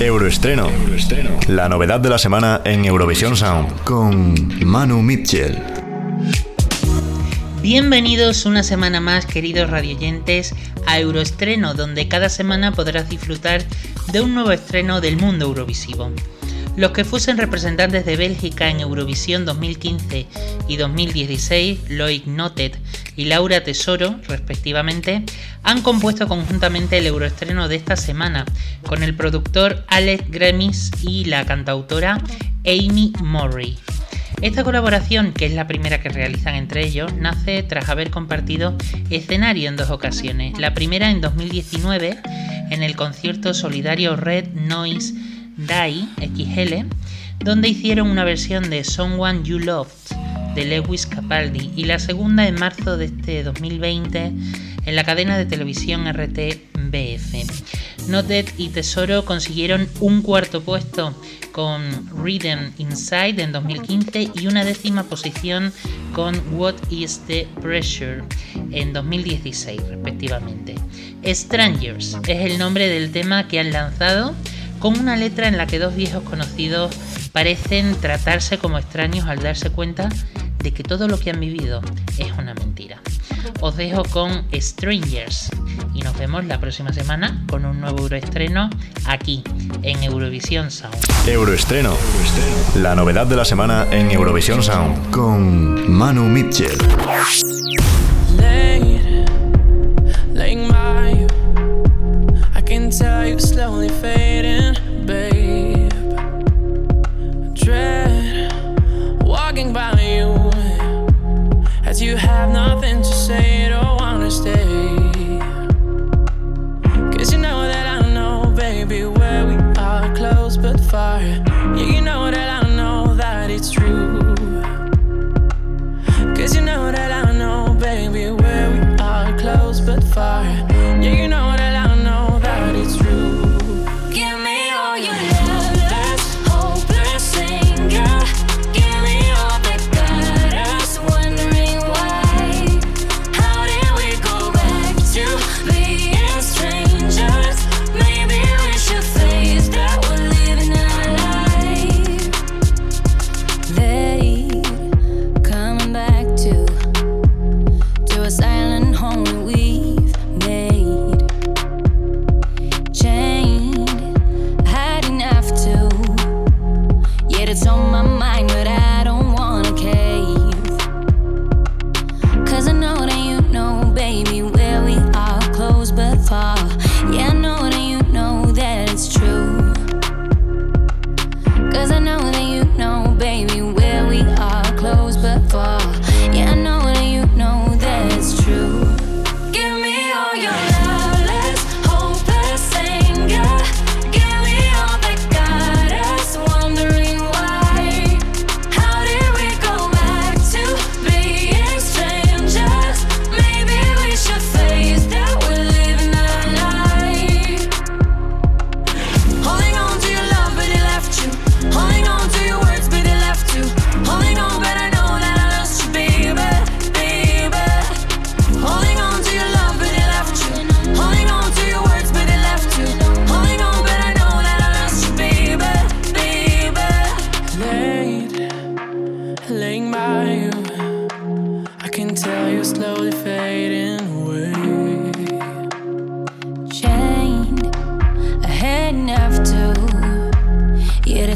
Euroestreno. La novedad de la semana en Eurovisión Sound con Manu Mitchell. Bienvenidos una semana más, queridos radioyentes, a Euroestreno, donde cada semana podrás disfrutar de un nuevo estreno del mundo eurovisivo. Los que fuesen representantes de Bélgica en Eurovisión 2015 y 2016, Loic Notet y Laura Tesoro, respectivamente, han compuesto conjuntamente el euroestreno de esta semana, con el productor Alex Gremis y la cantautora Amy Murray. Esta colaboración, que es la primera que realizan entre ellos, nace tras haber compartido escenario en dos ocasiones. La primera en 2019 en el concierto solidario Red Noise Die XL, donde hicieron una versión de Someone You Loved de Lewis Capaldi y la segunda en marzo de este 2020 en la cadena de televisión RTBF. Noted y Tesoro consiguieron un cuarto puesto con Rhythm Inside en 2015 y una décima posición con What is the Pressure en 2016 respectivamente. Strangers es el nombre del tema que han lanzado con una letra en la que dos viejos conocidos parecen tratarse como extraños al darse cuenta de que todo lo que han vivido es una mentira. Os dejo con Strangers y nos vemos la próxima semana con un nuevo Euroestreno aquí en Eurovisión Sound. Euroestreno, la novedad de la semana en Eurovisión Sound con Manu Mitchell.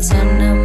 pretend I'm